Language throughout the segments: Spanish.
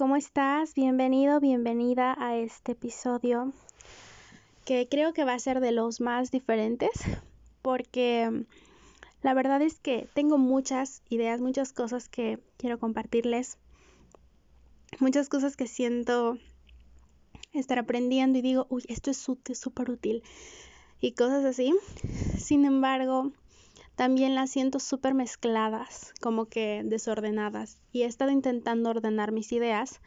¿cómo estás? Bienvenido, bienvenida a este episodio que creo que va a ser de los más diferentes porque la verdad es que tengo muchas ideas, muchas cosas que quiero compartirles, muchas cosas que siento estar aprendiendo y digo, uy, esto es súper útil y cosas así. Sin embargo, también las siento súper mezcladas, como que desordenadas. Y he estado intentando ordenar mis ideas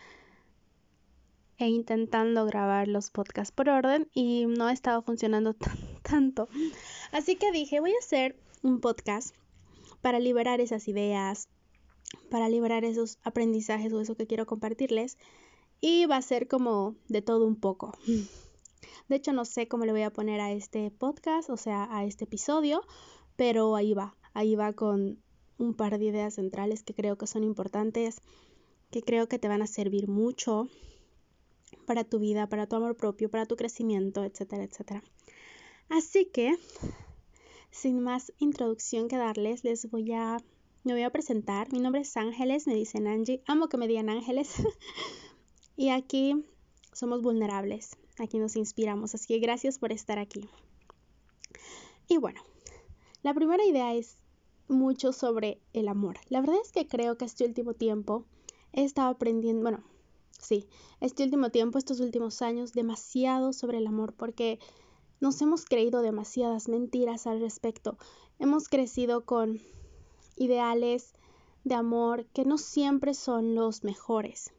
e intentando grabar los podcasts por orden y no ha estado funcionando tanto. Así que dije, voy a hacer un podcast para liberar esas ideas, para liberar esos aprendizajes o eso que quiero compartirles. Y va a ser como de todo un poco. De hecho, no sé cómo le voy a poner a este podcast, o sea, a este episodio, pero ahí va, ahí va con un par de ideas centrales que creo que son importantes, que creo que te van a servir mucho para tu vida, para tu amor propio, para tu crecimiento, etcétera, etcétera. Así que, sin más introducción que darles, les voy a, me voy a presentar. Mi nombre es Ángeles, me dicen Angie, amo que me digan Ángeles. y aquí somos vulnerables, aquí nos inspiramos, así que gracias por estar aquí. Y bueno, la primera idea es mucho sobre el amor. La verdad es que creo que este último tiempo he estado aprendiendo, bueno, sí, este último tiempo, estos últimos años, demasiado sobre el amor, porque nos hemos creído demasiadas mentiras al respecto. Hemos crecido con ideales de amor que no siempre son los mejores.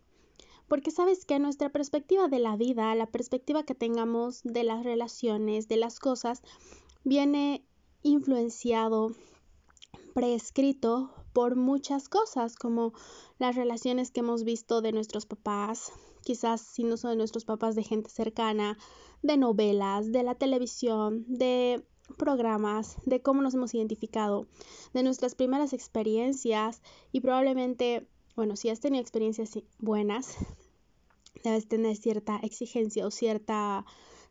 Porque sabes que nuestra perspectiva de la vida, la perspectiva que tengamos de las relaciones, de las cosas, viene influenciado, prescrito por muchas cosas, como las relaciones que hemos visto de nuestros papás, quizás si no son de nuestros papás, de gente cercana, de novelas, de la televisión, de programas, de cómo nos hemos identificado, de nuestras primeras experiencias y probablemente, bueno, si has tenido experiencias buenas, debes tener cierta exigencia o cierta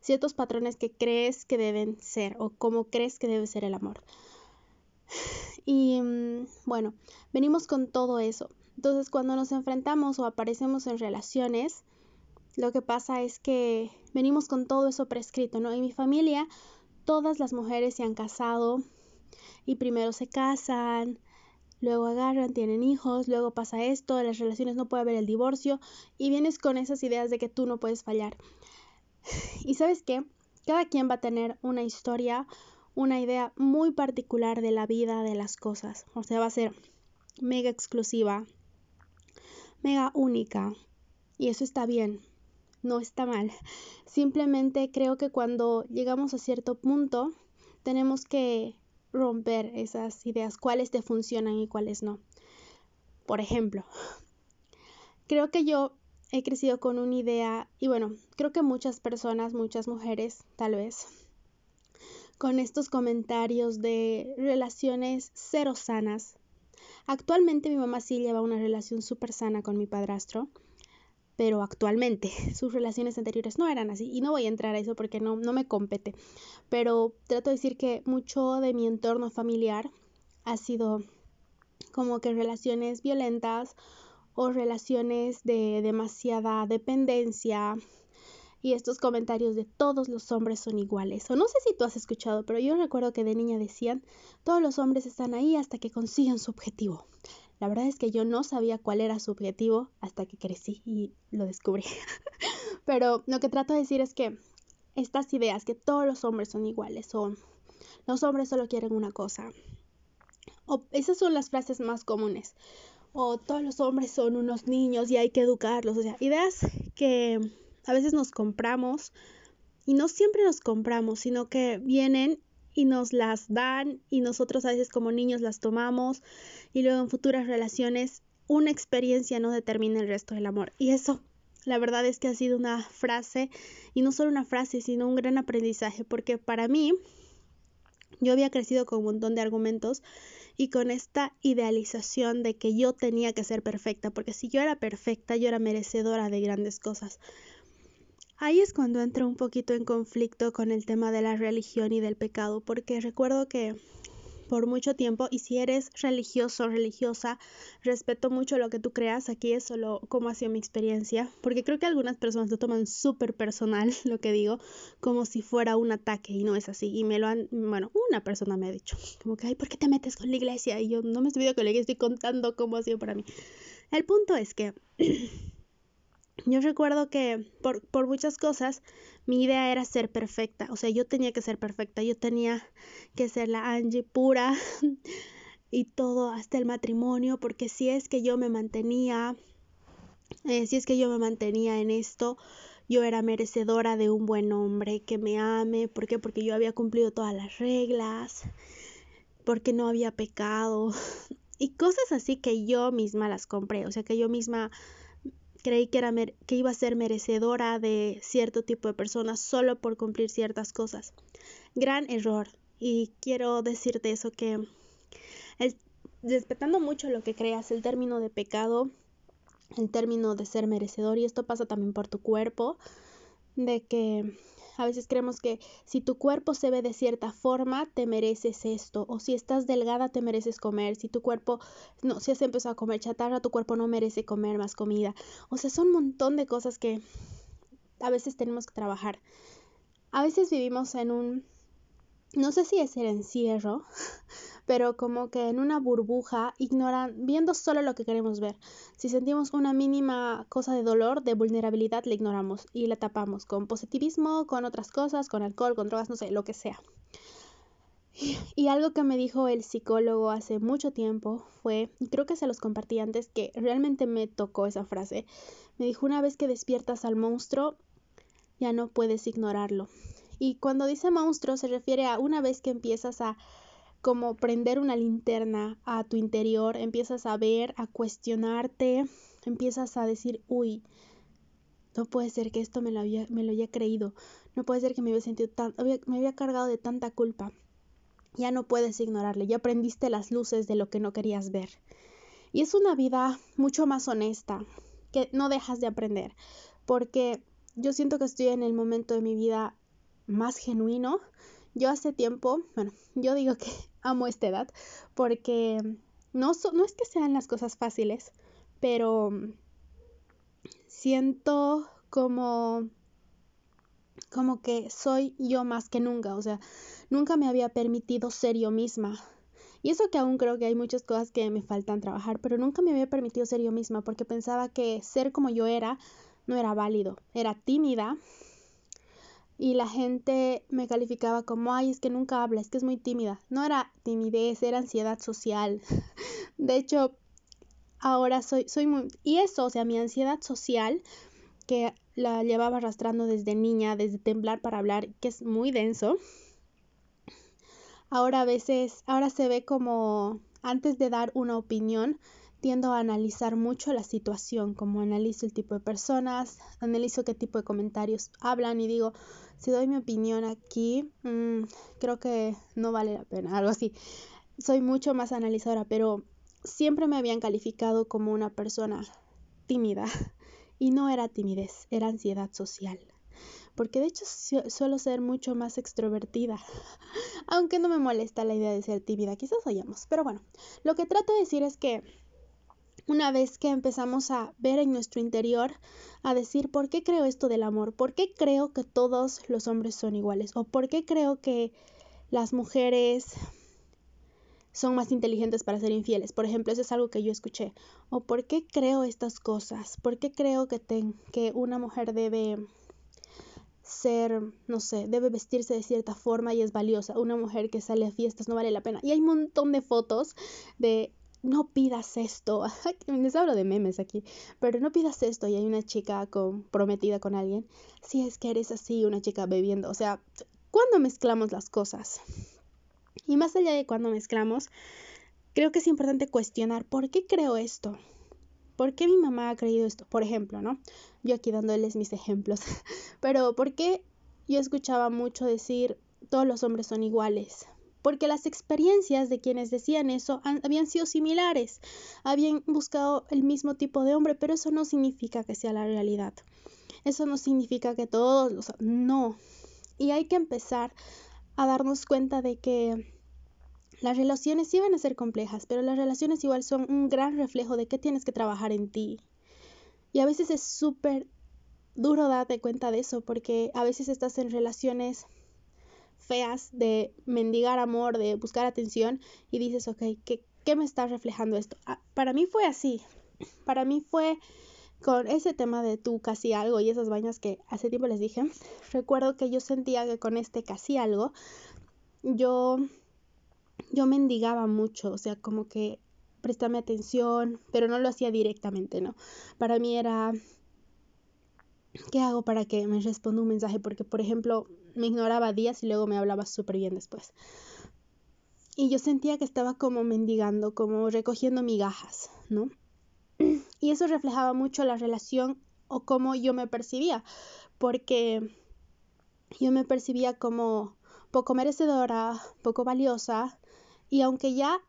ciertos patrones que crees que deben ser o cómo crees que debe ser el amor. Y mm, bueno, venimos con todo eso. Entonces, cuando nos enfrentamos o aparecemos en relaciones, lo que pasa es que venimos con todo eso prescrito, ¿no? En mi familia, todas las mujeres se han casado y primero se casan, luego agarran, tienen hijos, luego pasa esto, en las relaciones no puede haber el divorcio y vienes con esas ideas de que tú no puedes fallar. Y sabes qué? Cada quien va a tener una historia, una idea muy particular de la vida, de las cosas. O sea, va a ser mega exclusiva, mega única. Y eso está bien, no está mal. Simplemente creo que cuando llegamos a cierto punto, tenemos que romper esas ideas, cuáles te funcionan y cuáles no. Por ejemplo, creo que yo he crecido con una idea, y bueno, creo que muchas personas, muchas mujeres tal vez, con estos comentarios de relaciones cero sanas. Actualmente mi mamá sí lleva una relación súper sana con mi padrastro, pero actualmente sus relaciones anteriores no eran así. Y no voy a entrar a eso porque no, no me compete. Pero trato de decir que mucho de mi entorno familiar ha sido como que relaciones violentas o relaciones de demasiada dependencia y estos comentarios de todos los hombres son iguales. O no sé si tú has escuchado, pero yo recuerdo que de niña decían, todos los hombres están ahí hasta que consigan su objetivo. La verdad es que yo no sabía cuál era su objetivo hasta que crecí y lo descubrí. pero lo que trato de decir es que estas ideas que todos los hombres son iguales o los hombres solo quieren una cosa. O esas son las frases más comunes o todos los hombres son unos niños y hay que educarlos, o sea, ideas que a veces nos compramos y no siempre nos compramos, sino que vienen y nos las dan y nosotros a veces como niños las tomamos y luego en futuras relaciones una experiencia no determina el resto del amor. Y eso, la verdad es que ha sido una frase y no solo una frase, sino un gran aprendizaje, porque para mí yo había crecido con un montón de argumentos y con esta idealización de que yo tenía que ser perfecta, porque si yo era perfecta, yo era merecedora de grandes cosas. Ahí es cuando entro un poquito en conflicto con el tema de la religión y del pecado, porque recuerdo que por mucho tiempo y si eres religioso, religiosa, respeto mucho lo que tú creas, aquí es solo cómo ha sido mi experiencia, porque creo que algunas personas lo toman súper personal lo que digo, como si fuera un ataque y no es así, y me lo han, bueno, una persona me ha dicho, como que, ay, ¿por qué te metes con la iglesia? Y yo no me estoy con la iglesia, estoy contando cómo ha sido para mí. El punto es que yo recuerdo que por, por muchas cosas mi idea era ser perfecta, o sea, yo tenía que ser perfecta, yo tenía que ser la Angie pura y todo hasta el matrimonio, porque si es que yo me mantenía, eh, si es que yo me mantenía en esto, yo era merecedora de un buen hombre que me ame, ¿por qué? Porque yo había cumplido todas las reglas, porque no había pecado y cosas así que yo misma las compré, o sea, que yo misma creí que, era que iba a ser merecedora de cierto tipo de personas solo por cumplir ciertas cosas. Gran error. Y quiero decirte eso que respetando mucho lo que creas, el término de pecado, el término de ser merecedor, y esto pasa también por tu cuerpo, de que a veces creemos que si tu cuerpo se ve de cierta forma, te mereces esto. O si estás delgada, te mereces comer. Si tu cuerpo, no, si has empezado a comer chatarra, tu cuerpo no merece comer más comida. O sea, son un montón de cosas que a veces tenemos que trabajar. A veces vivimos en un, no sé si es el encierro, pero como que en una burbuja, ignoran, viendo solo lo que queremos ver. Si sentimos una mínima cosa de dolor, de vulnerabilidad, la ignoramos y la tapamos con positivismo, con otras cosas, con alcohol, con drogas, no sé, lo que sea. Y, algo que me dijo el psicólogo hace mucho tiempo fue, y creo que se los compartí antes, que realmente me tocó esa frase. Me dijo, una vez que despiertas al monstruo, ya no puedes ignorarlo. Y cuando dice monstruo se refiere a una vez que empiezas a como prender una linterna a tu interior, empiezas a ver, a cuestionarte, empiezas a decir, uy, no puede ser que esto me lo, había, me lo haya creído, no puede ser que me había sentido tan, me había cargado de tanta culpa. Ya no puedes ignorarle, ya aprendiste las luces de lo que no querías ver. Y es una vida mucho más honesta, que no dejas de aprender, porque yo siento que estoy en el momento de mi vida más genuino. Yo hace tiempo, bueno, yo digo que amo esta edad porque no, no es que sean las cosas fáciles, pero siento como como que soy yo más que nunca, o sea, nunca me había permitido ser yo misma. Y eso que aún creo que hay muchas cosas que me faltan trabajar, pero nunca me había permitido ser yo misma porque pensaba que ser como yo era no era válido. Era tímida, y la gente me calificaba como, ay, es que nunca habla, es que es muy tímida. No era timidez, era ansiedad social. De hecho, ahora soy, soy muy... Y eso, o sea, mi ansiedad social, que la llevaba arrastrando desde niña, desde temblar para hablar, que es muy denso. Ahora a veces, ahora se ve como, antes de dar una opinión, tiendo a analizar mucho la situación, como analizo el tipo de personas, analizo qué tipo de comentarios hablan y digo, si doy mi opinión aquí, mm, creo que no vale la pena, algo así. Soy mucho más analizadora, pero siempre me habían calificado como una persona tímida y no era timidez, era ansiedad social. Porque de hecho suelo ser mucho más extrovertida, aunque no me molesta la idea de ser tímida, quizás hayamos. Pero bueno, lo que trato de decir es que una vez que empezamos a ver en nuestro interior, a decir, ¿por qué creo esto del amor? ¿Por qué creo que todos los hombres son iguales? ¿O por qué creo que las mujeres son más inteligentes para ser infieles? Por ejemplo, eso es algo que yo escuché. ¿O por qué creo estas cosas? ¿Por qué creo que, que una mujer debe ser, no sé, debe vestirse de cierta forma y es valiosa. Una mujer que sale a fiestas no vale la pena. Y hay un montón de fotos de no pidas esto. Les hablo de memes aquí, pero no pidas esto y hay una chica comprometida con alguien. Si es que eres así, una chica bebiendo. O sea, ¿cuándo mezclamos las cosas? Y más allá de cuando mezclamos, creo que es importante cuestionar por qué creo esto. ¿Por qué mi mamá ha creído esto? Por ejemplo, ¿no? Yo aquí dándoles mis ejemplos. Pero ¿por qué yo escuchaba mucho decir todos los hombres son iguales? Porque las experiencias de quienes decían eso habían sido similares, habían buscado el mismo tipo de hombre, pero eso no significa que sea la realidad. Eso no significa que todos los... No. Y hay que empezar a darnos cuenta de que las relaciones sí van a ser complejas, pero las relaciones igual son un gran reflejo de qué tienes que trabajar en ti. Y a veces es súper duro darte cuenta de eso, porque a veces estás en relaciones feas de mendigar amor, de buscar atención y dices, ok, ¿qué, qué me está reflejando esto? Ah, para mí fue así. Para mí fue con ese tema de tú casi algo y esas vainas que hace tiempo les dije. Recuerdo que yo sentía que con este casi algo yo yo mendigaba mucho, o sea, como que préstame atención, pero no lo hacía directamente, ¿no? Para mí era, ¿qué hago para que me responda un mensaje? Porque, por ejemplo, me ignoraba días y luego me hablaba súper bien después. Y yo sentía que estaba como mendigando, como recogiendo migajas, ¿no? Y eso reflejaba mucho la relación o cómo yo me percibía, porque yo me percibía como poco merecedora, poco valiosa, y aunque ya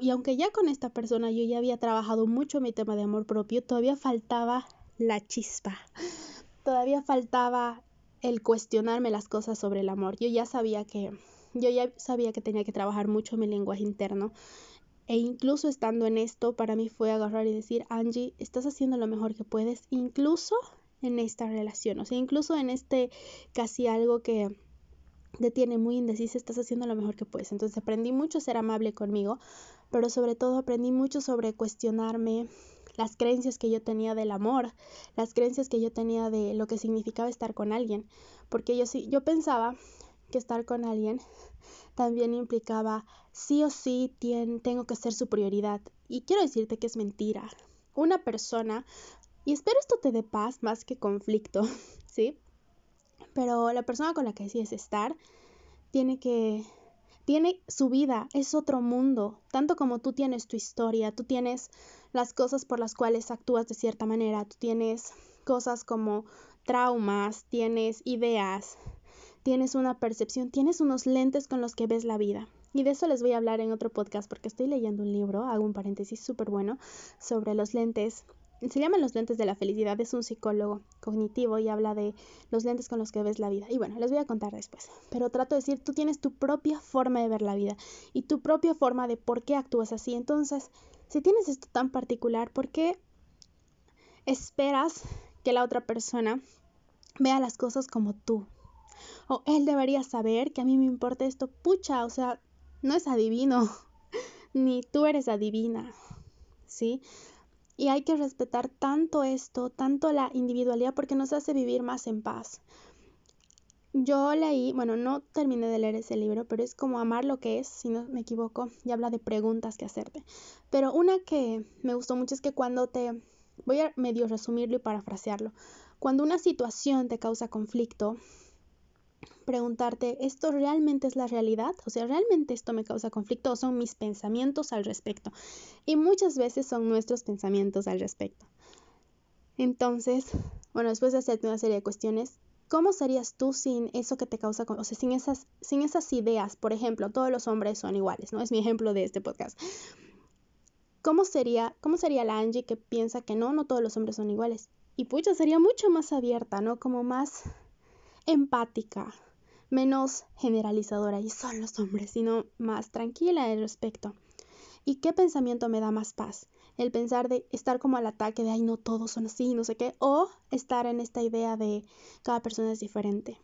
y aunque ya con esta persona yo ya había trabajado mucho mi tema de amor propio, todavía faltaba la chispa. Todavía faltaba el cuestionarme las cosas sobre el amor. Yo ya sabía que yo ya sabía que tenía que trabajar mucho mi lenguaje interno. E incluso estando en esto, para mí fue agarrar y decir, Angie, estás haciendo lo mejor que puedes, incluso en esta relación, o sea, incluso en este casi algo que te tiene muy indecisa, estás haciendo lo mejor que puedes. Entonces aprendí mucho a ser amable conmigo, pero sobre todo aprendí mucho sobre cuestionarme las creencias que yo tenía del amor, las creencias que yo tenía de lo que significaba estar con alguien, porque yo sí, yo pensaba que estar con alguien también implicaba sí o sí tengo que ser su prioridad. Y quiero decirte que es mentira. Una persona, y espero esto te dé paz más que conflicto, ¿sí? pero la persona con la que decides estar tiene que tiene su vida, es otro mundo, tanto como tú tienes tu historia, tú tienes las cosas por las cuales actúas de cierta manera, tú tienes cosas como traumas, tienes ideas, tienes una percepción, tienes unos lentes con los que ves la vida. Y de eso les voy a hablar en otro podcast porque estoy leyendo un libro, hago un paréntesis súper bueno, sobre los lentes se llaman los lentes de la felicidad, es un psicólogo cognitivo y habla de los lentes con los que ves la vida. Y bueno, les voy a contar después. Pero trato de decir, tú tienes tu propia forma de ver la vida y tu propia forma de por qué actúas así. Entonces, si tienes esto tan particular, ¿por qué esperas que la otra persona vea las cosas como tú? O él debería saber que a mí me importa esto. Pucha, o sea, no es adivino, ni tú eres adivina, ¿sí? Y hay que respetar tanto esto, tanto la individualidad, porque nos hace vivir más en paz. Yo leí, bueno, no terminé de leer ese libro, pero es como amar lo que es, si no me equivoco, y habla de preguntas que hacerte. Pero una que me gustó mucho es que cuando te, voy a medio resumirlo y parafrasearlo, cuando una situación te causa conflicto, preguntarte, ¿esto realmente es la realidad? O sea, ¿realmente esto me causa conflicto o son mis pensamientos al respecto? Y muchas veces son nuestros pensamientos al respecto. Entonces, bueno, después de hacerte una serie de cuestiones, ¿cómo serías tú sin eso que te causa, o sea, sin esas, sin esas ideas? Por ejemplo, todos los hombres son iguales, ¿no? Es mi ejemplo de este podcast. ¿Cómo sería, cómo sería la Angie que piensa que no, no todos los hombres son iguales? Y pucha, sería mucho más abierta, ¿no? Como más empática, menos generalizadora y son los hombres, sino más tranquila al respecto. ¿Y qué pensamiento me da más paz? El pensar de estar como al ataque de, ay, no, todos son así, no sé qué, o estar en esta idea de cada persona es diferente.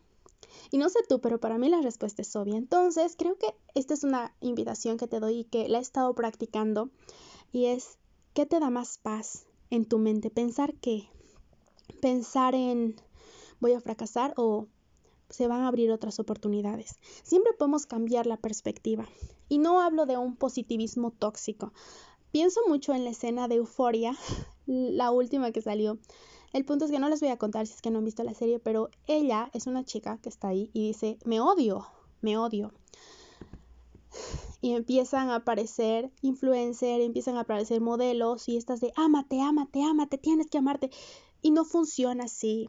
Y no sé tú, pero para mí la respuesta es obvia. Entonces, creo que esta es una invitación que te doy y que la he estado practicando y es, ¿qué te da más paz en tu mente? Pensar qué? Pensar en voy a fracasar o se van a abrir otras oportunidades. Siempre podemos cambiar la perspectiva. Y no hablo de un positivismo tóxico. Pienso mucho en la escena de Euforia, la última que salió. El punto es que no les voy a contar si es que no han visto la serie, pero ella es una chica que está ahí y dice, me odio, me odio. Y empiezan a aparecer influencers, empiezan a aparecer modelos y estas de, ámate, ámate, ámate, tienes que amarte. Y no funciona así.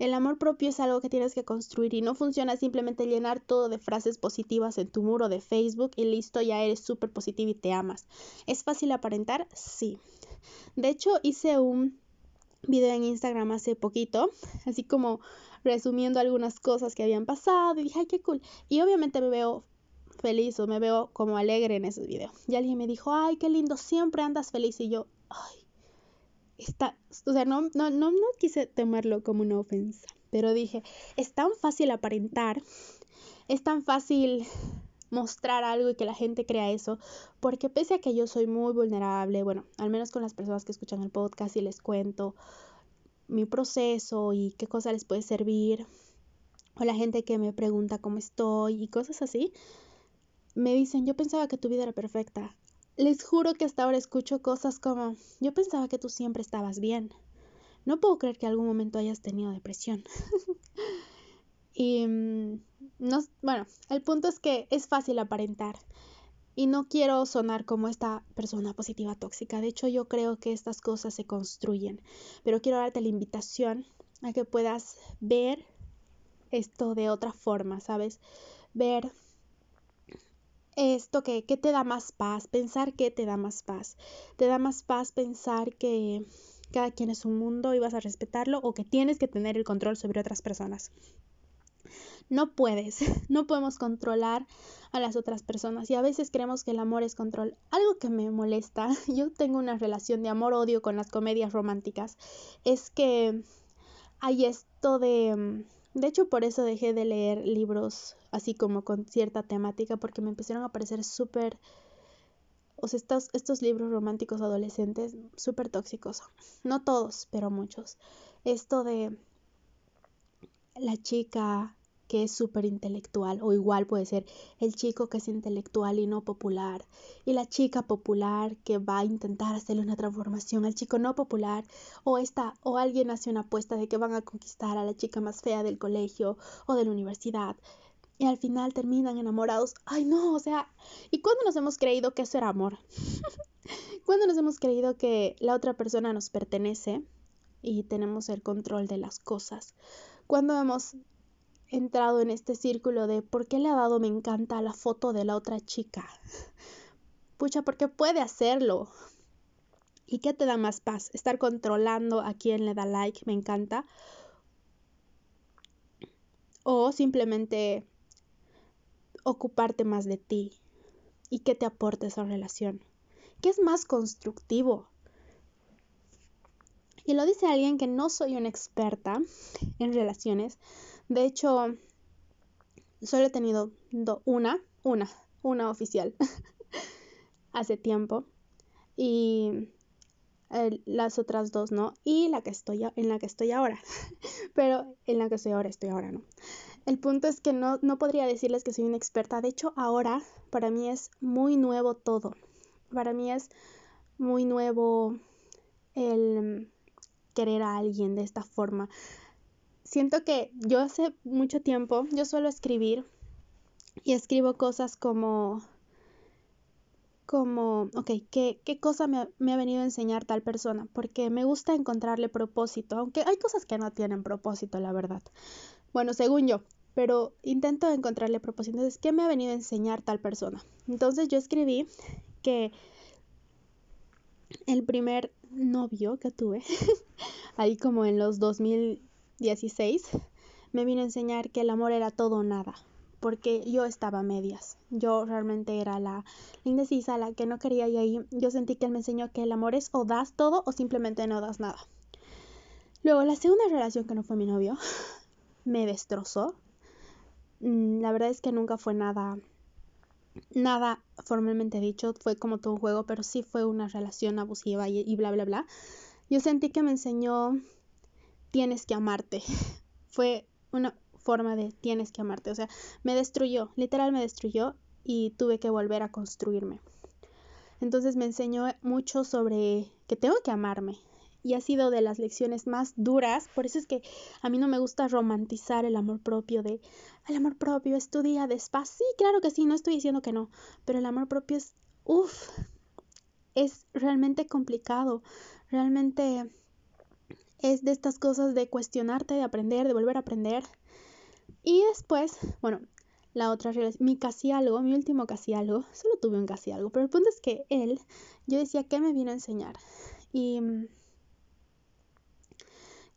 El amor propio es algo que tienes que construir y no funciona simplemente llenar todo de frases positivas en tu muro de Facebook y listo, ya eres súper positivo y te amas. ¿Es fácil aparentar? Sí. De hecho, hice un video en Instagram hace poquito, así como resumiendo algunas cosas que habían pasado y dije, ay, qué cool. Y obviamente me veo feliz o me veo como alegre en esos videos. Y alguien me dijo, ay, qué lindo, siempre andas feliz. Y yo, ay, está, o sea, no, no, no, no quise tomarlo como una ofensa, pero dije, es tan fácil aparentar, es tan fácil mostrar algo y que la gente crea eso, porque pese a que yo soy muy vulnerable, bueno, al menos con las personas que escuchan el podcast y les cuento mi proceso y qué cosa les puede servir, o la gente que me pregunta cómo estoy y cosas así, me dicen, yo pensaba que tu vida era perfecta. Les juro que hasta ahora escucho cosas como, yo pensaba que tú siempre estabas bien. No puedo creer que algún momento hayas tenido depresión. y mm, no, bueno, el punto es que es fácil aparentar. Y no quiero sonar como esta persona positiva tóxica. De hecho, yo creo que estas cosas se construyen. Pero quiero darte la invitación a que puedas ver esto de otra forma, ¿sabes? Ver esto que, te da más paz, pensar que te da más paz. Te da más paz pensar que cada quien es un mundo y vas a respetarlo o que tienes que tener el control sobre otras personas. No puedes, no podemos controlar a las otras personas y a veces creemos que el amor es control. Algo que me molesta, yo tengo una relación de amor-odio con las comedias románticas, es que hay esto de de hecho, por eso dejé de leer libros así como con cierta temática, porque me empezaron a parecer súper, o sea, estos, estos libros románticos adolescentes súper tóxicos. No todos, pero muchos. Esto de la chica que es súper intelectual, o igual puede ser el chico que es intelectual y no popular, y la chica popular que va a intentar hacerle una transformación al chico no popular, o esta, o alguien hace una apuesta de que van a conquistar a la chica más fea del colegio o de la universidad, y al final terminan enamorados. Ay, no, o sea, ¿y cuándo nos hemos creído que eso era amor? ¿Cuándo nos hemos creído que la otra persona nos pertenece y tenemos el control de las cosas? ¿Cuándo hemos entrado en este círculo de por qué le ha dado me encanta la foto de la otra chica. Pucha, porque puede hacerlo. ¿Y qué te da más paz? Estar controlando a quién le da like, me encanta. O simplemente ocuparte más de ti y qué te aporta esa relación. ¿Qué es más constructivo? Y lo dice alguien que no soy una experta en relaciones, de hecho, solo he tenido una, una, una oficial hace tiempo. Y las otras dos no. Y la que estoy en la que estoy ahora. Pero en la que estoy ahora estoy ahora no. El punto es que no, no podría decirles que soy una experta. De hecho, ahora para mí es muy nuevo todo. Para mí es muy nuevo el querer a alguien de esta forma siento que yo hace mucho tiempo, yo suelo escribir y escribo cosas como, como, ok, ¿qué, qué cosa me me ha, venido a enseñar tal persona? Porque me gusta encontrarle propósito, aunque hay cosas que no tienen propósito, la verdad. Bueno, según yo, pero intento encontrarle propósito. Entonces, ¿qué me ha venido a enseñar tal persona? Entonces yo escribí que el primer novio que tuve, ahí como en los 2000 16, me vino a enseñar que el amor era todo o nada, porque yo estaba a medias. Yo realmente era la, indecisa, la que no quería y ahí yo sentí que él me enseñó que el amor es o das todo o simplemente no das nada. Luego, la segunda relación que no fue mi novio, me destrozó. Mm, la verdad es que nunca fue nada, nada formalmente dicho, fue como todo un juego, pero sí fue una relación abusiva y, y bla, bla, bla. Yo sentí que me enseñó tienes que amarte. Fue una forma de tienes que amarte. O sea, me destruyó, literal me destruyó y tuve que volver a construirme. Entonces me enseñó mucho sobre que tengo que amarme. Y ha sido de las lecciones más duras. Por eso es que a mí no me gusta romantizar el amor propio de el amor propio es tu día despacio. Sí, claro que sí, no estoy diciendo que no. Pero el amor propio es, uff, es realmente complicado. Realmente es de estas cosas de cuestionarte, de aprender, de volver a aprender. Y después, bueno, la otra mi casi algo, mi último casi algo, solo tuve un casi algo, pero el punto es que él, yo decía, ¿qué me vino a enseñar? Y mm,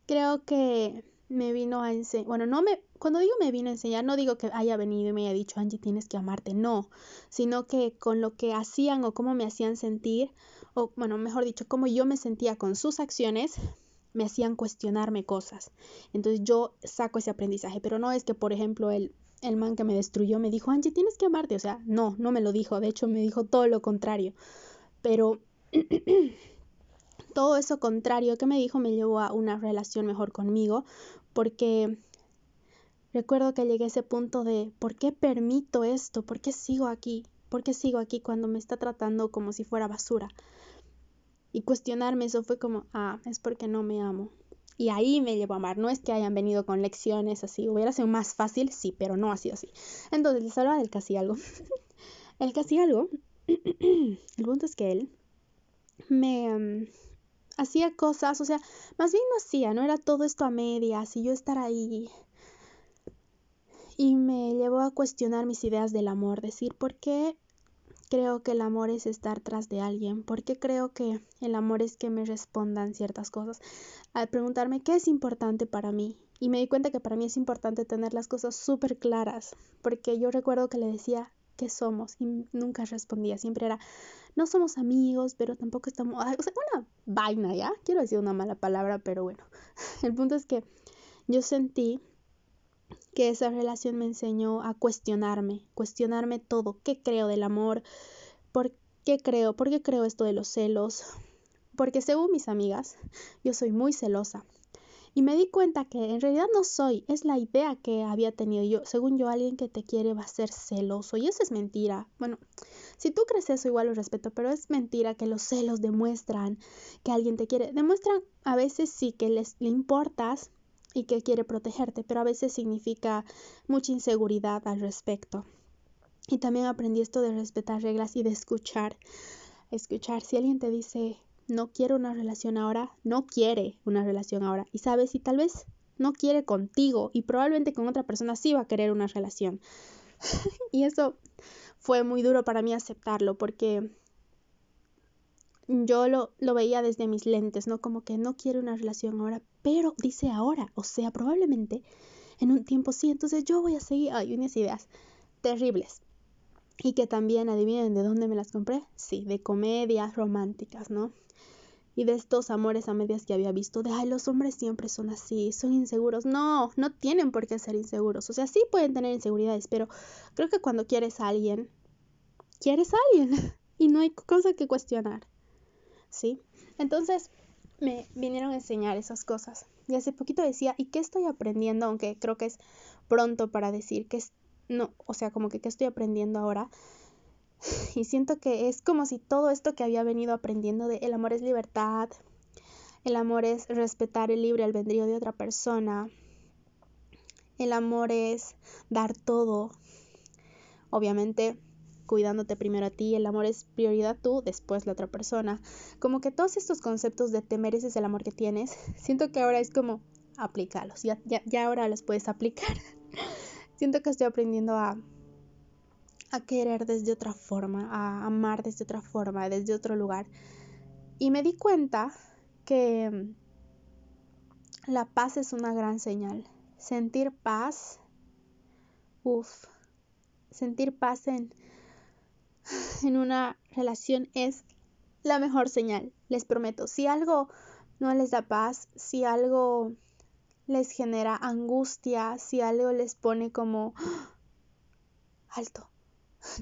creo que me vino a enseñar, bueno, no me, cuando digo me vino a enseñar, no digo que haya venido y me haya dicho, Angie, tienes que amarte, no, sino que con lo que hacían o cómo me hacían sentir, o bueno, mejor dicho, cómo yo me sentía con sus acciones, me hacían cuestionarme cosas. Entonces yo saco ese aprendizaje, pero no es que, por ejemplo, el, el man que me destruyó me dijo, Angie, tienes que amarte, o sea, no, no me lo dijo, de hecho me dijo todo lo contrario, pero... todo eso contrario que me dijo me llevó a una relación mejor conmigo, porque recuerdo que llegué a ese punto de ¿por qué permito esto? ¿Por qué sigo aquí? ¿Por qué sigo aquí cuando me está tratando como si fuera basura? Y cuestionarme eso fue como, ah, es porque no me amo. Y ahí me llevó a amar. No es que hayan venido con lecciones así. Hubiera sido más fácil, sí, pero no ha sido así. Entonces les hablaba del casi algo. el casi algo. el punto es que él me, mm, hacía cosas, o sea, más bien no hacía, no era todo esto a medias y yo estar ahí. Y me llevó a cuestionar mis ideas del amor, decir, ¿por qué creo que el amor es estar tras de alguien? ¿Por qué creo que el amor es que me respondan ciertas cosas? Al preguntarme qué es importante para mí. Y me di cuenta que para mí es importante tener las cosas súper claras, porque yo recuerdo que le decía, ¿qué somos? Y nunca respondía, siempre era, no somos amigos, pero tampoco estamos, o sea, una vaina, ¿ya? Quiero decir una mala palabra, pero bueno, el punto es que yo sentí que esa relación me enseñó a cuestionarme, cuestionarme todo, qué creo del amor, por qué creo, por qué creo esto de los celos, porque según mis amigas, yo soy muy celosa, y me di cuenta que en realidad no soy, es la idea que había tenido yo. Según yo, alguien que te quiere va a ser celoso y eso es mentira. Bueno, si tú crees eso, igual lo respeto, pero es mentira que los celos demuestran que alguien te quiere. Demuestran a veces sí que les, le importas y que quiere protegerte, pero a veces significa mucha inseguridad al respecto. Y también aprendí esto de respetar reglas y de escuchar. Escuchar. Si alguien te dice, no quiere una relación ahora, no quiere una relación ahora. Y sabes, y tal vez no quiere contigo y probablemente con otra persona sí va a querer una relación. y eso fue muy duro para mí aceptarlo porque yo lo, lo, veía desde mis lentes, ¿no? Como que no quiere una relación ahora, pero dice ahora, o sea, probablemente en un tiempo sí, entonces yo voy a seguir, hay unas ideas terribles. Y que también adivinen de dónde me las compré, sí, de comedias románticas, ¿no? Y de estos amores a medias que había visto, de, ay, los hombres siempre son así, son inseguros. No, no tienen por qué ser inseguros. O sea, sí pueden tener inseguridades, pero creo que cuando quieres a alguien, quieres a alguien y no hay cosa que cuestionar. ¿Sí? Entonces me vinieron a enseñar esas cosas. Y hace poquito decía, ¿y qué estoy aprendiendo? Aunque creo que es pronto para decir que es, no, o sea, como que qué estoy aprendiendo ahora y siento que es como si todo esto que había venido aprendiendo de el amor es libertad, el amor es respetar el libre albedrío de otra persona, el amor es dar todo, obviamente cuidándote primero a ti, el amor es prioridad tú, después la otra persona. Como que todos estos conceptos de te mereces el amor que tienes, siento que ahora es como aplicarlos, ya, ya, ya ahora los puedes aplicar. siento que estoy aprendiendo a a querer desde otra forma, a amar desde otra forma, desde otro lugar. Y me di cuenta que mm, la paz es una gran señal. Sentir paz, uff, sentir paz en, en una relación es la mejor señal, les prometo. Si algo no les da paz, si algo les genera angustia, si algo les pone como alto,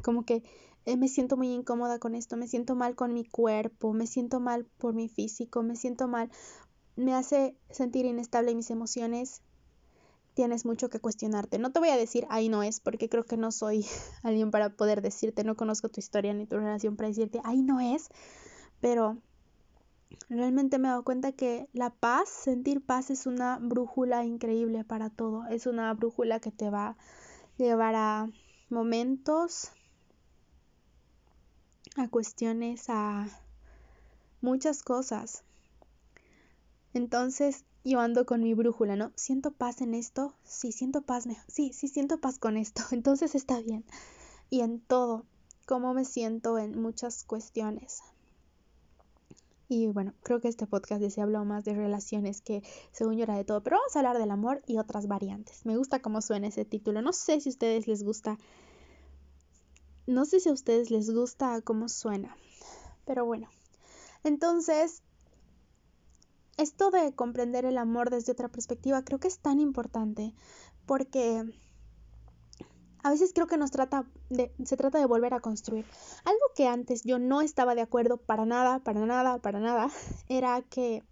como que eh, me siento muy incómoda con esto, me siento mal con mi cuerpo, me siento mal por mi físico, me siento mal, me hace sentir inestable mis emociones, tienes mucho que cuestionarte. No te voy a decir, ahí no es, porque creo que no soy alguien para poder decirte, no conozco tu historia ni tu relación para decirte, ahí no es, pero realmente me he dado cuenta que la paz, sentir paz es una brújula increíble para todo, es una brújula que te va a llevar a momentos, a cuestiones, a muchas cosas. Entonces yo ando con mi brújula, ¿no? ¿Siento paz en esto? Sí, siento paz. Sí, sí, siento paz con esto. Entonces está bien. Y en todo, cómo me siento en muchas cuestiones. Y bueno, creo que este podcast se habló más de relaciones que según yo era de todo, pero vamos a hablar del amor y otras variantes. Me gusta cómo suena ese título. No sé si a ustedes les gusta. No sé si a ustedes les gusta cómo suena. Pero bueno. Entonces, esto de comprender el amor desde otra perspectiva creo que es tan importante porque a veces creo que nos trata de, se trata de volver a construir. Algo que antes yo no estaba de acuerdo para nada, para nada, para nada, era que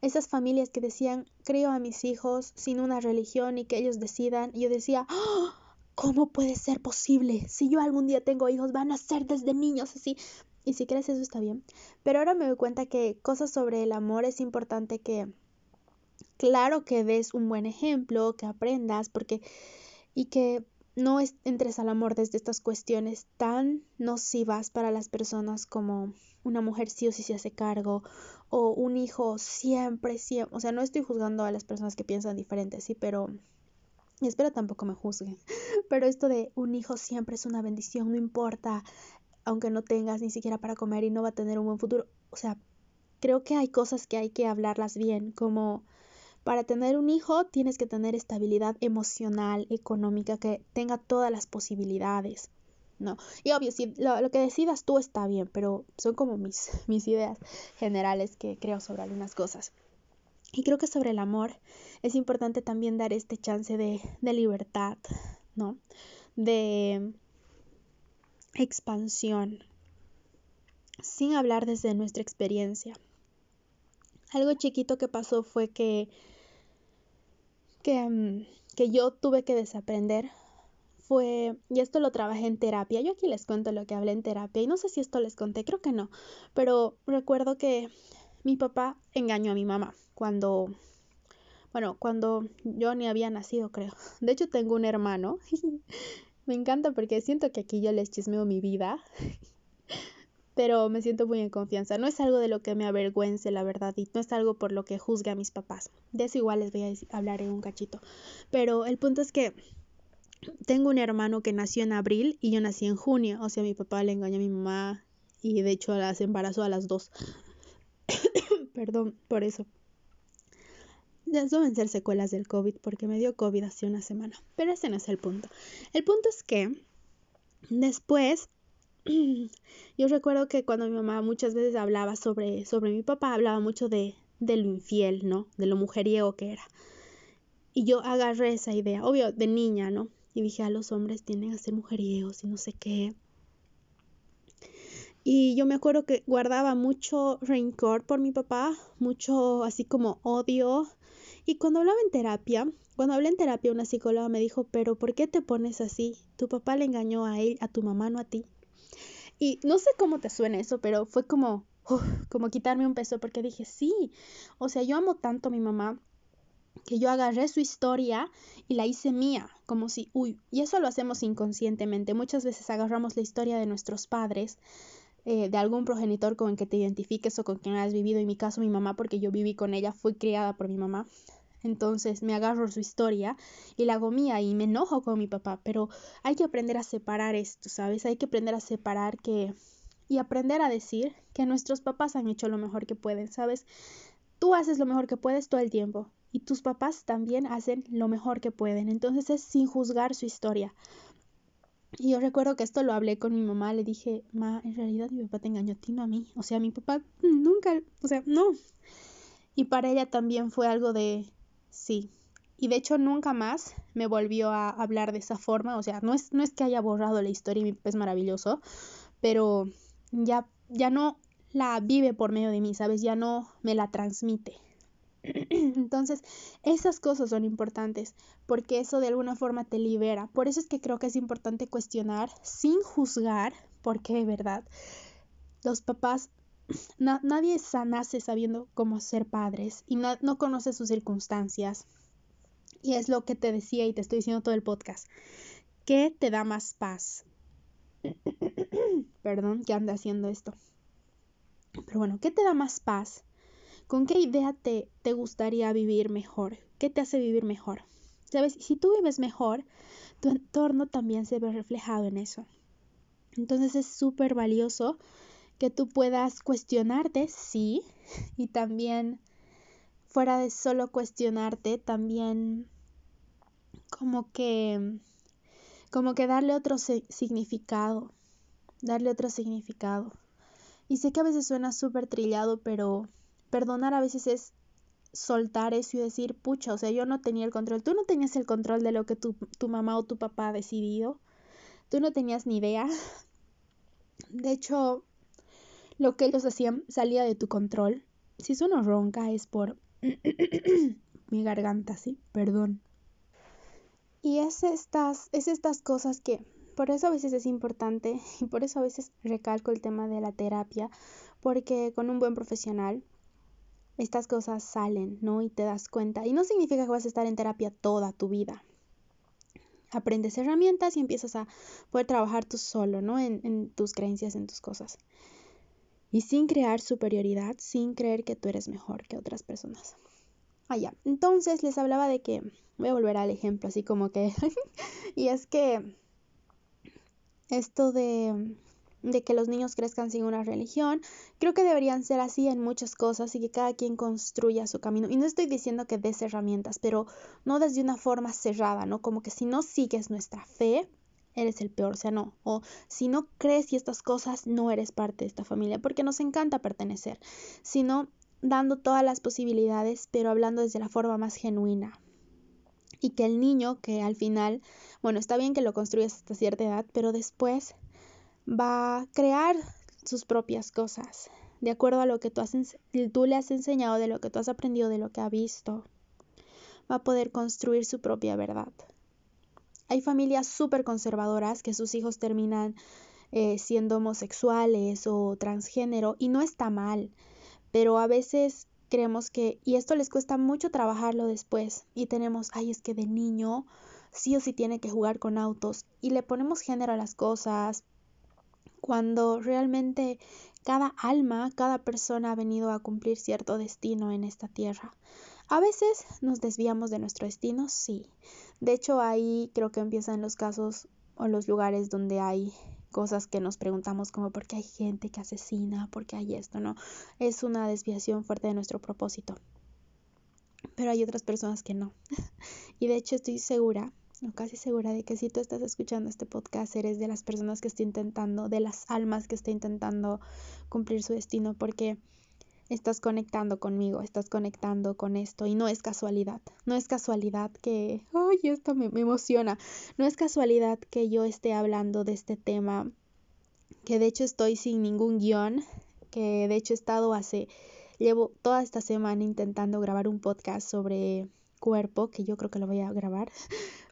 esas familias que decían, creo a mis hijos sin una religión y que ellos decidan, yo decía, ¡Ah! ¿cómo puede ser posible? Si yo algún día tengo hijos, van a ser desde niños así. Y si crees eso está bien. Pero ahora me doy cuenta que cosas sobre el amor es importante que, claro que des un buen ejemplo, que aprendas, porque y que no entres al amor desde estas cuestiones tan nocivas para las personas como una mujer sí o sí se hace cargo o un hijo siempre, siempre, o sea, no estoy juzgando a las personas que piensan diferente, sí, pero espero tampoco me juzguen, pero esto de un hijo siempre es una bendición, no importa, aunque no tengas ni siquiera para comer y no va a tener un buen futuro, o sea, creo que hay cosas que hay que hablarlas bien, como para tener un hijo tienes que tener estabilidad emocional, económica, que tenga todas las posibilidades. ¿no? Y obvio, si lo, que decidas tú está bien, pero son como mis, mis ideas generales que creo sobre algunas cosas. Y creo que sobre el amor es importante también dar este chance de, de libertad, ¿no? De expansión, sin hablar desde nuestra experiencia. Algo chiquito que pasó fue que que, mm, que yo tuve que desaprender fue, y esto lo trabajé en terapia, yo aquí les cuento lo que hablé en terapia y no sé si esto les conté, creo que no, pero recuerdo que mi papá engañó a mi mamá cuando, bueno, cuando yo ni había nacido, creo. De hecho, tengo un hermano. Me encanta porque siento que aquí yo les chismeo mi vida pero me siento muy en confianza. No es algo de lo que me avergüence, la verdad, y no es algo por lo que juzgue a mis papás. De eso igual les voy a hablar en un cachito. Pero el punto es que tengo un hermano que nació en abril y yo nací en junio. O sea, mi papá le engañó a mi mamá y de hecho las embarazó a las dos. Perdón por eso. Ya deben ser secuelas del COVID porque me dio COVID hace una semana. Pero ese no es el punto. El punto es que después Yo recuerdo que cuando mi mamá muchas veces hablaba sobre, sobre mi papá, hablaba mucho de, de lo infiel, ¿no? De lo mujeriego que era. Y yo agarré esa idea, obvio, de niña, ¿no? Y dije, a los hombres tienen que ser mujeriegos y no sé qué. Y yo me acuerdo que guardaba mucho rencor por mi papá, mucho así como odio. Y cuando hablaba en terapia, cuando hablé en terapia, una psicóloga me dijo, pero ¿por qué te pones así? Tu papá le engañó a él, a tu mamá, no a ti. Y no sé cómo te suena eso, pero fue como, como quitarme un peso porque dije, sí, o sea, yo amo tanto a mi mamá que yo agarré su historia y la hice mía, como si, uy, y eso lo hacemos inconscientemente. Muchas veces agarramos la historia de nuestros padres, eh, de algún progenitor con el que te identifiques o con quien has vivido. En mi caso, mi mamá, porque yo viví con ella, fui criada por mi mamá. Entonces me agarro su historia y la hago mía y me enojo con mi papá, pero hay que aprender a separar esto, ¿sabes? Hay que aprender a separar que y aprender a decir que nuestros papás han hecho lo mejor que pueden, ¿sabes? Tú haces lo mejor que puedes todo el tiempo y tus papás también hacen lo mejor que pueden. Entonces es sin juzgar su historia. Y yo recuerdo que esto lo hablé con mi mamá, le dije, ma, en realidad mi papá te engañó a ti, no a mí. O sea, mi papá nunca, o sea, no. Y para ella también fue algo de, Sí. Y de hecho nunca más me volvió a hablar de esa forma. O sea, no es, no es que haya borrado la historia y es maravilloso, pero ya, ya no la vive por medio de mí, ¿sabes? Ya no me la transmite. Entonces, esas cosas son importantes porque eso de alguna forma te libera. Por eso es que creo que es importante cuestionar sin juzgar, porque de verdad los papás nadie nace sabiendo cómo ser padres y no conoce sus circunstancias. Y es lo que te decía y te estoy diciendo todo el podcast. ¿Qué te da más paz? Perdón, que anda haciendo esto. Pero bueno, ¿qué te da más paz? ¿Con qué idea te, te gustaría vivir mejor? ¿Qué te hace vivir mejor? ¿Sabes? Si tú vives mejor, tu entorno también se ve reflejado en eso. Entonces es súper valioso que tú puedas cuestionarte, sí, y también fuera de solo cuestionarte, también como que como que darle otro significado, darle otro significado. Y sé que a veces suena súper trillado, pero perdonar a veces es soltar eso y decir, pucha, o sea, yo no tenía el control, tú no tenías el control de lo que tu, tu mamá o tu papá ha decidido, tú no tenías ni idea. De hecho, lo que ellos hacían salía de tu control. Si sueno ronca es por mi garganta, sí, perdón. Y es estas, es estas cosas que, por eso a veces es importante y por eso a veces recalco el tema de la terapia, porque con un buen profesional estas cosas salen, ¿no? Y te das cuenta. Y no significa que vas a estar en terapia toda tu vida. Aprendes herramientas y empiezas a poder trabajar tú solo, ¿no? En, en tus creencias, en tus cosas. Y sin crear superioridad, sin creer que tú eres mejor que otras personas. Ah, ya. Entonces les hablaba de que, voy a volver al ejemplo, así como que, y es que esto de de que los niños crezcan sin una religión. Creo que deberían ser así en muchas cosas y que cada quien construya su camino. Y no estoy diciendo que des herramientas, pero no desde una forma cerrada, ¿no? Como que si no sigues nuestra fe, eres el peor, o sea, no. O si no crees y estas cosas, no eres parte de esta familia, porque nos encanta pertenecer, sino dando todas las posibilidades, pero hablando desde la forma más genuina. Y que el niño, que al final, bueno, está bien que lo construyas hasta cierta edad, pero después va a crear sus propias cosas, de acuerdo a lo que tú, has, tú le has enseñado, de lo que tú has aprendido, de lo que ha visto. Va a poder construir su propia verdad. Hay familias súper conservadoras que sus hijos terminan eh, siendo homosexuales o transgénero y no está mal, pero a veces creemos que, y esto les cuesta mucho trabajarlo después, y tenemos, ay, es que de niño sí o sí tiene que jugar con autos, y le ponemos género a las cosas, cuando realmente cada alma, cada persona ha venido a cumplir cierto destino en esta tierra. A veces nos desviamos de nuestro destino, sí. De hecho, ahí creo que empiezan los casos o los lugares donde hay cosas que nos preguntamos como por qué hay gente que asesina, por qué hay esto, ¿no? Es una desviación fuerte de nuestro propósito. Pero hay otras personas que no. y de hecho estoy segura casi segura de que si tú estás escuchando este podcast, eres de las personas que está intentando, de las almas que está intentando cumplir su destino, porque estás conectando conmigo, estás conectando con esto y no es casualidad, no es casualidad que, ay, esto me, me emociona, no es casualidad que yo esté hablando de este tema, que de hecho estoy sin ningún guion, que de hecho he estado hace, llevo toda esta semana intentando grabar un podcast sobre cuerpo, que yo creo que lo voy a grabar,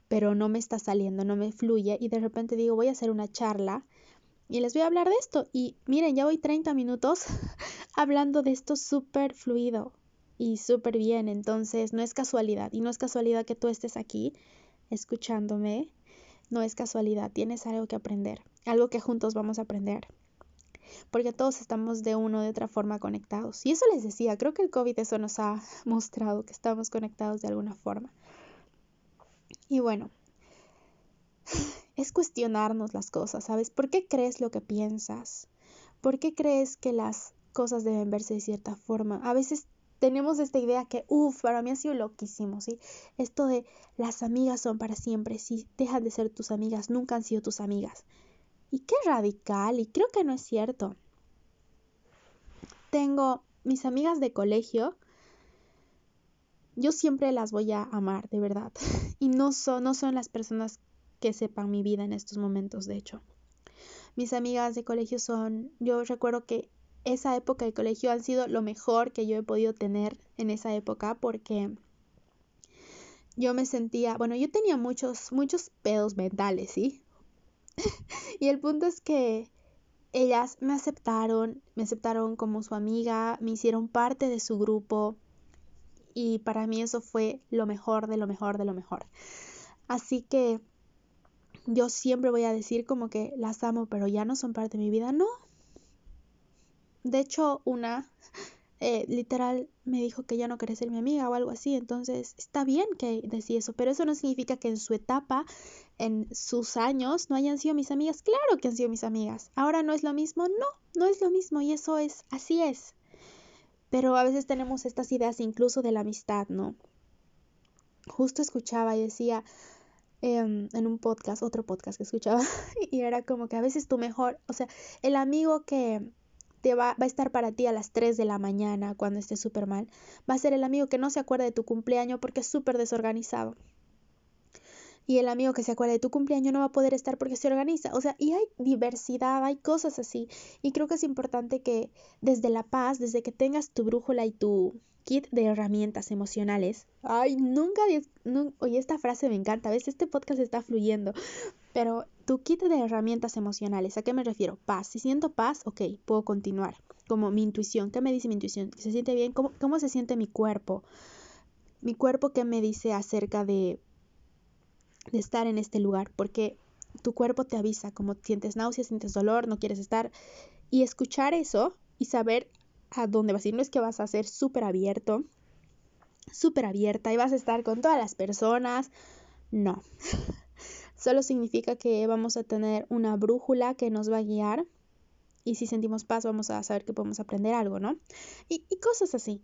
pero no me está saliendo, no me fluye y de repente digo, voy a hacer una charla y les voy a hablar de esto. Y miren, ya voy 30 minutos hablando de esto súper fluido y súper bien. Entonces, no es casualidad. Y no es casualidad que tú estés aquí escuchándome. No es casualidad. Tienes algo que aprender. Algo que juntos vamos a aprender. Porque todos estamos de una o de otra forma conectados. Y eso les decía, creo que el COVID eso nos ha mostrado que estamos conectados de alguna forma. Y bueno, es cuestionarnos las cosas, ¿sabes? ¿Por qué crees lo que piensas? ¿Por qué crees que las cosas deben verse de cierta forma? A veces tenemos esta idea que, uff, para mí ha sido loquísimo, ¿sí? Esto de las amigas son para siempre, si dejan de ser tus amigas, nunca han sido tus amigas. Y qué radical, y creo que no es cierto. Tengo mis amigas de colegio, yo siempre las voy a amar, de verdad. Y no son, no son las personas que sepan mi vida en estos momentos, de hecho. Mis amigas de colegio son, yo recuerdo que esa época de colegio han sido lo mejor que yo he podido tener en esa época porque yo me sentía, bueno, yo tenía muchos, muchos pedos mentales, ¿sí? y el punto es que ellas me aceptaron, me aceptaron como su amiga, me hicieron parte de su grupo, y para mí eso fue lo mejor de lo mejor de lo mejor. Así que yo siempre voy a decir como que las amo, pero ya no son parte de mi vida, no. De hecho, una eh, literal me dijo que ya no quiere ser mi amiga o algo así, entonces está bien que decía eso, pero eso no significa que en su etapa, en sus años, no hayan sido mis amigas. Claro que han sido mis amigas. Ahora no es lo mismo, no, no es lo mismo y eso es, así es. Pero a veces tenemos estas ideas incluso de la amistad, ¿no? Justo escuchaba y decía em, en un podcast, otro podcast que escuchaba, y era como que a veces tu mejor, o sea, el amigo que te va, va a estar para ti a las 3 de la mañana cuando estés súper mal, va a ser el amigo que no se acuerda de tu cumpleaños porque es súper desorganizado y el amigo que se acuerda de tu cumpleaños no va a poder estar porque se organiza. O sea, y hay diversidad, hay cosas así. Y creo que es importante que desde la paz, desde que tengas tu brújula y tu kit de herramientas emocionales. Ay, nunca, oye, esta frase me encanta. A veces este podcast está fluyendo. Pero tu kit de herramientas emocionales, ¿a qué me refiero? Paz. Si siento paz, ok, puedo continuar. Como mi intuición. ¿Qué me dice mi intuición? ¿Se siente bien? ¿Cómo, cómo se siente mi cuerpo? Mi cuerpo, ¿qué me dice acerca de de estar en este lugar, porque tu cuerpo te avisa, como sientes náuseas, sientes dolor, no quieres estar, y escuchar eso y saber a dónde vas a. No es que vas a ser súper abierto, súper abierta y vas a estar con todas las personas, no. Solo significa que vamos a tener una brújula que nos va a guiar y si sentimos paz vamos a saber que podemos aprender algo, ¿no? Y, y cosas así.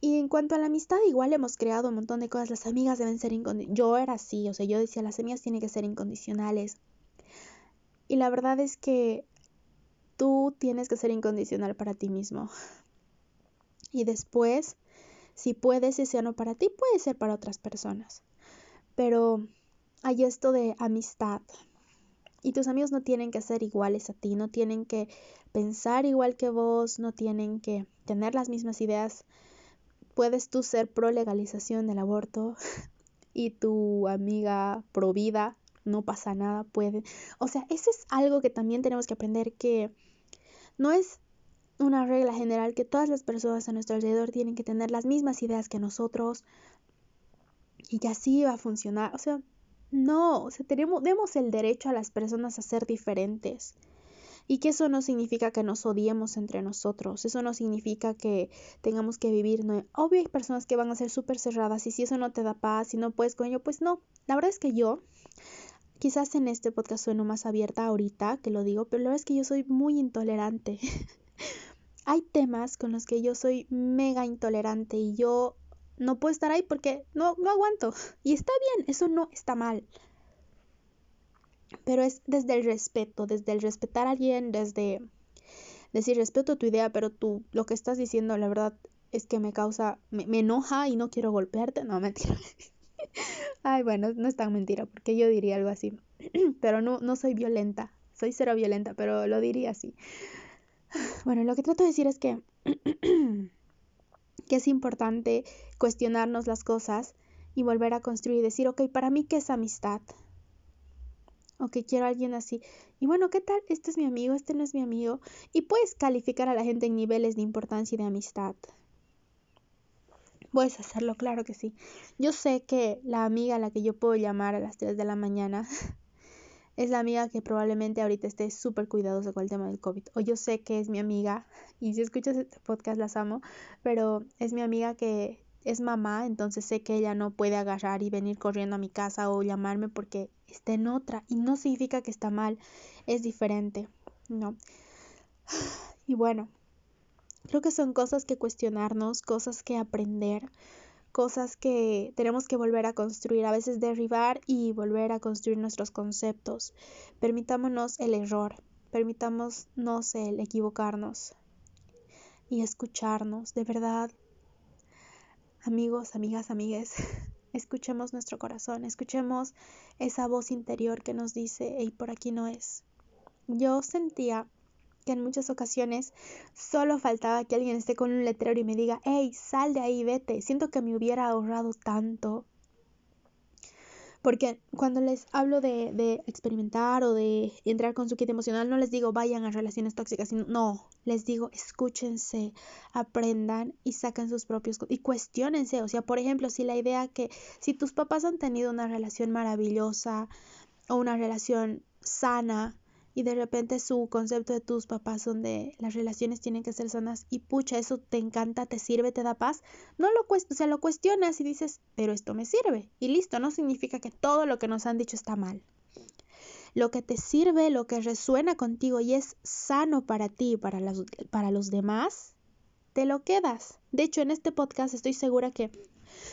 Y en cuanto a la amistad, igual hemos creado un montón de cosas. Las amigas deben ser incondicionales. Yo era así, o sea, yo decía, las amigas tienen que ser incondicionales. Y la verdad es que tú tienes que ser incondicional para ti mismo. Y después, si puedes, sea no para ti, puede ser para otras personas. Pero hay esto de amistad. Y tus amigos no tienen que ser iguales a ti, no tienen que pensar igual que vos, no tienen que tener las mismas ideas puedes tú ser pro legalización del aborto y tu amiga pro vida, no pasa nada, puede. O sea, eso es algo que también tenemos que aprender que no es una regla general que todas las personas a nuestro alrededor tienen que tener las mismas ideas que nosotros y que así va a funcionar. O sea, no, o sea, tenemos, demos el derecho a las personas a ser diferentes. Y que eso no significa que nos odiemos entre nosotros, eso no significa que tengamos que vivir, no, obvio hay personas que van a ser súper cerradas y si eso no te da paz, si no puedes con ello, pues no, la verdad es que yo, quizás en este podcast sueno más abierta ahorita que lo digo, pero la verdad es que yo soy muy intolerante. hay temas con los que yo soy mega intolerante y yo no puedo estar ahí porque no, no aguanto. Y está bien, eso no está mal pero es desde el respeto, desde el respetar a alguien, desde decir respeto tu idea, pero tú lo que estás diciendo, la verdad es que me causa, me, enoja y no quiero golpearte, no, mentira. Ay, bueno, no es tan mentira, porque yo diría algo así, pero no, no soy violenta, soy cero violenta, pero lo diría así. Bueno, lo que trato de decir es que, que es importante cuestionarnos las cosas y volver a construir y decir, ok, para mí, ¿qué es amistad? O que quiero a alguien así. Y bueno, ¿qué tal? Este es mi amigo, este no es mi amigo. Y puedes calificar a la gente en niveles de importancia y de amistad. Puedes hacerlo, claro que sí. Yo sé que la amiga a la que yo puedo llamar a las 3 de la mañana es la amiga que probablemente ahorita esté súper cuidadosa con el tema del COVID. O yo sé que es mi amiga, y si escuchas este podcast las amo, pero es mi amiga que es mamá, entonces sé que ella no puede agarrar y venir corriendo a mi casa o llamarme porque está en otra y no significa que está mal, es diferente, ¿no? Y bueno, creo que son cosas que cuestionarnos, cosas que aprender, cosas que tenemos que volver a construir, a veces derribar y volver a construir nuestros conceptos. Permitámonos el error, permitámonos el equivocarnos y escucharnos, de verdad. Amigos, amigas, amigues, escuchemos nuestro corazón, escuchemos esa voz interior que nos dice, hey, por aquí no es. Yo sentía que en muchas ocasiones solo faltaba que alguien esté con un letrero y me diga, hey, sal de ahí, vete. Siento que me hubiera ahorrado tanto porque cuando les hablo de, de, experimentar o de entrar con su kit emocional, no les digo vayan a relaciones tóxicas, sino, no, les digo escúchense, aprendan y saquen sus propios y cuestionense. O sea, por ejemplo, si la idea que si tus papás han tenido una relación maravillosa o una relación sana y de repente su concepto de tus papás donde las relaciones tienen que ser sanas y pucha, eso te encanta, te sirve, te da paz, no lo, o sea, lo cuestionas y dices, pero esto me sirve y listo, no significa que todo lo que nos han dicho está mal. Lo que te sirve, lo que resuena contigo y es sano para ti para, para los demás, te lo quedas. De hecho, en este podcast estoy segura que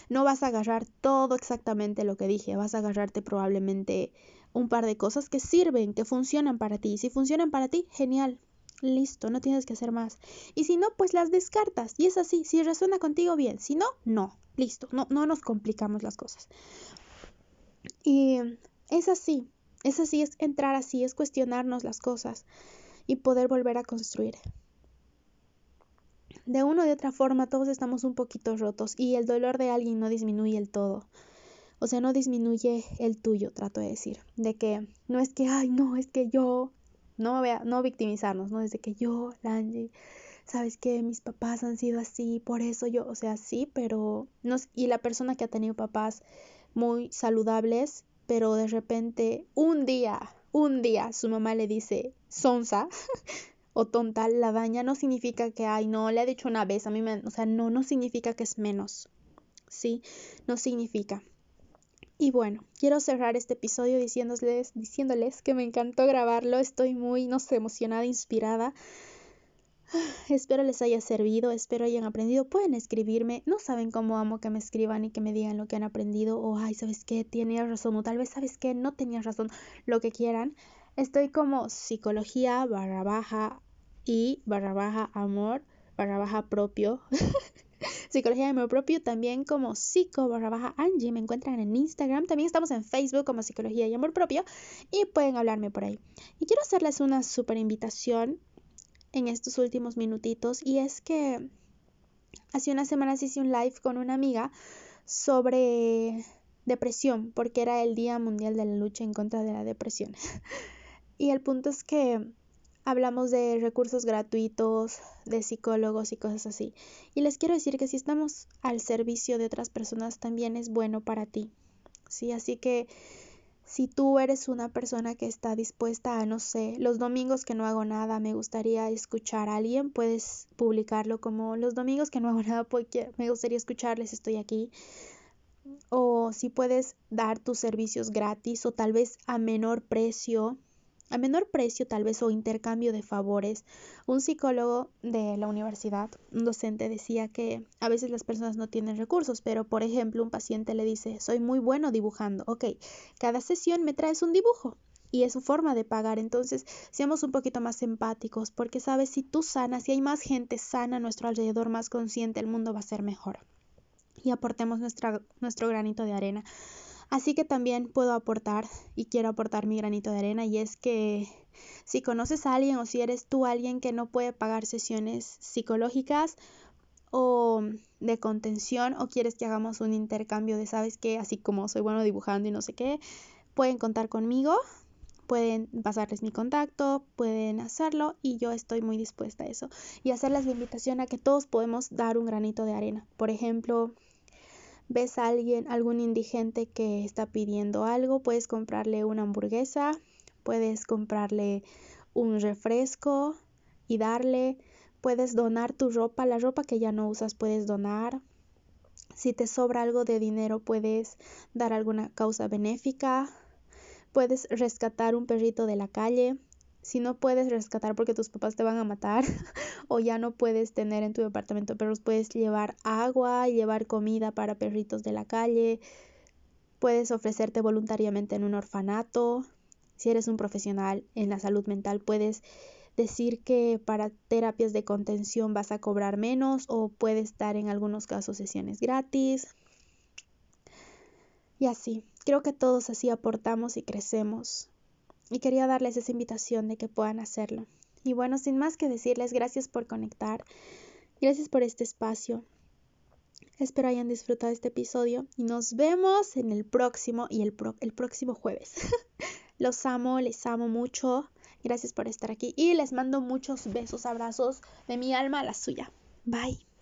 no vas a agarrar todo exactamente lo que dije, vas a agarrarte probablemente un par de cosas que sirven, que funcionan para ti. Si funcionan para ti, genial. Listo, no tienes que hacer más. Y si no, pues las descartas. Y es así, si resuena contigo, bien. Si no, no. Listo, no, no nos complicamos las cosas. Y es así, es así, es entrar así, es cuestionarnos las cosas y poder volver a construir. De una o de otra forma, todos estamos un poquito rotos y el dolor de alguien no disminuye el todo. O sea, no disminuye el tuyo, trato de decir. De que no es que, ay, no, es que yo, no, vea, no victimizarnos, no es de que yo, Lange, sabes que mis papás han sido así, por eso yo, o sea, sí, pero no, y la persona que ha tenido papás muy saludables, pero de repente un día, un día su mamá le dice sonsa o tonta, la daña, no significa que, ay, no, le ha dicho una vez, a mí me, o sea, no, no significa que es menos, ¿sí? No significa. Y bueno, quiero cerrar este episodio diciéndoles, diciéndoles que me encantó grabarlo, estoy muy, no sé, emocionada, inspirada. Espero les haya servido, espero hayan aprendido. Pueden escribirme, no saben cómo amo que me escriban y que me digan lo que han aprendido o, ay, ¿sabes qué? Tienes razón o tal vez, ¿sabes qué? No tenías razón, lo que quieran. Estoy como psicología barra baja y barra baja amor barra baja propio. Psicología de Amor Propio, también como psico barra Angie, me encuentran en Instagram, también estamos en Facebook como Psicología y Amor Propio y pueden hablarme por ahí. Y quiero hacerles una super invitación en estos últimos minutitos y es que hace unas semanas hice un live con una amiga sobre depresión, porque era el Día Mundial de la Lucha en contra de la Depresión. y el punto es que hablamos de recursos gratuitos, de psicólogos y cosas así. Y les quiero decir que si estamos al servicio de otras personas también es bueno para ti. Sí, así que si tú eres una persona que está dispuesta a, no sé, los domingos que no hago nada, me gustaría escuchar a alguien, puedes publicarlo como los domingos que no hago nada, porque me gustaría escucharles, estoy aquí. O si puedes dar tus servicios gratis o tal vez a menor precio, a menor precio tal vez o intercambio de favores. Un psicólogo de la universidad, un docente, decía que a veces las personas no tienen recursos, pero por ejemplo un paciente le dice, soy muy bueno dibujando, ok, cada sesión me traes un dibujo. Y es su forma de pagar. Entonces, seamos un poquito más empáticos, porque sabes, si tú sanas, si hay más gente sana a nuestro alrededor, más consciente, el mundo va a ser mejor. Y aportemos nuestra, nuestro granito de arena. Así que también puedo aportar y quiero aportar mi granito de arena y es que si conoces a alguien o si eres tú alguien que no puede pagar sesiones psicológicas o de contención o quieres que hagamos un intercambio de, sabes que así como soy bueno dibujando y no sé qué, pueden contar conmigo, pueden pasarles mi contacto, pueden hacerlo y yo estoy muy dispuesta a eso y hacerles la invitación a que todos podemos dar un granito de arena. Por ejemplo, ves a alguien, algún indigente que está pidiendo algo, puedes comprarle una hamburguesa, puedes comprarle un refresco y darle, puedes donar tu ropa, la ropa que ya no usas puedes donar. Si te sobra algo de dinero puedes dar alguna causa benéfica, puedes rescatar un perrito de la calle, si no puedes rescatar porque tus papás te van a matar o ya no puedes tener en tu departamento perros, puedes llevar agua, llevar comida para perritos de la calle, puedes ofrecerte voluntariamente en un orfanato. Si eres un profesional en la salud mental, puedes decir que para terapias de contención vas a cobrar menos o puedes dar en algunos casos sesiones gratis. Y así, creo que todos así aportamos y crecemos y quería darles esa invitación de que puedan hacerlo. Y bueno, sin más que decirles, gracias por conectar, gracias por este espacio. Espero hayan disfrutado este episodio y nos vemos en el próximo y el, el próximo jueves. Los amo, les amo mucho. Gracias por estar aquí y les mando muchos besos, abrazos de mi alma a la suya. Bye.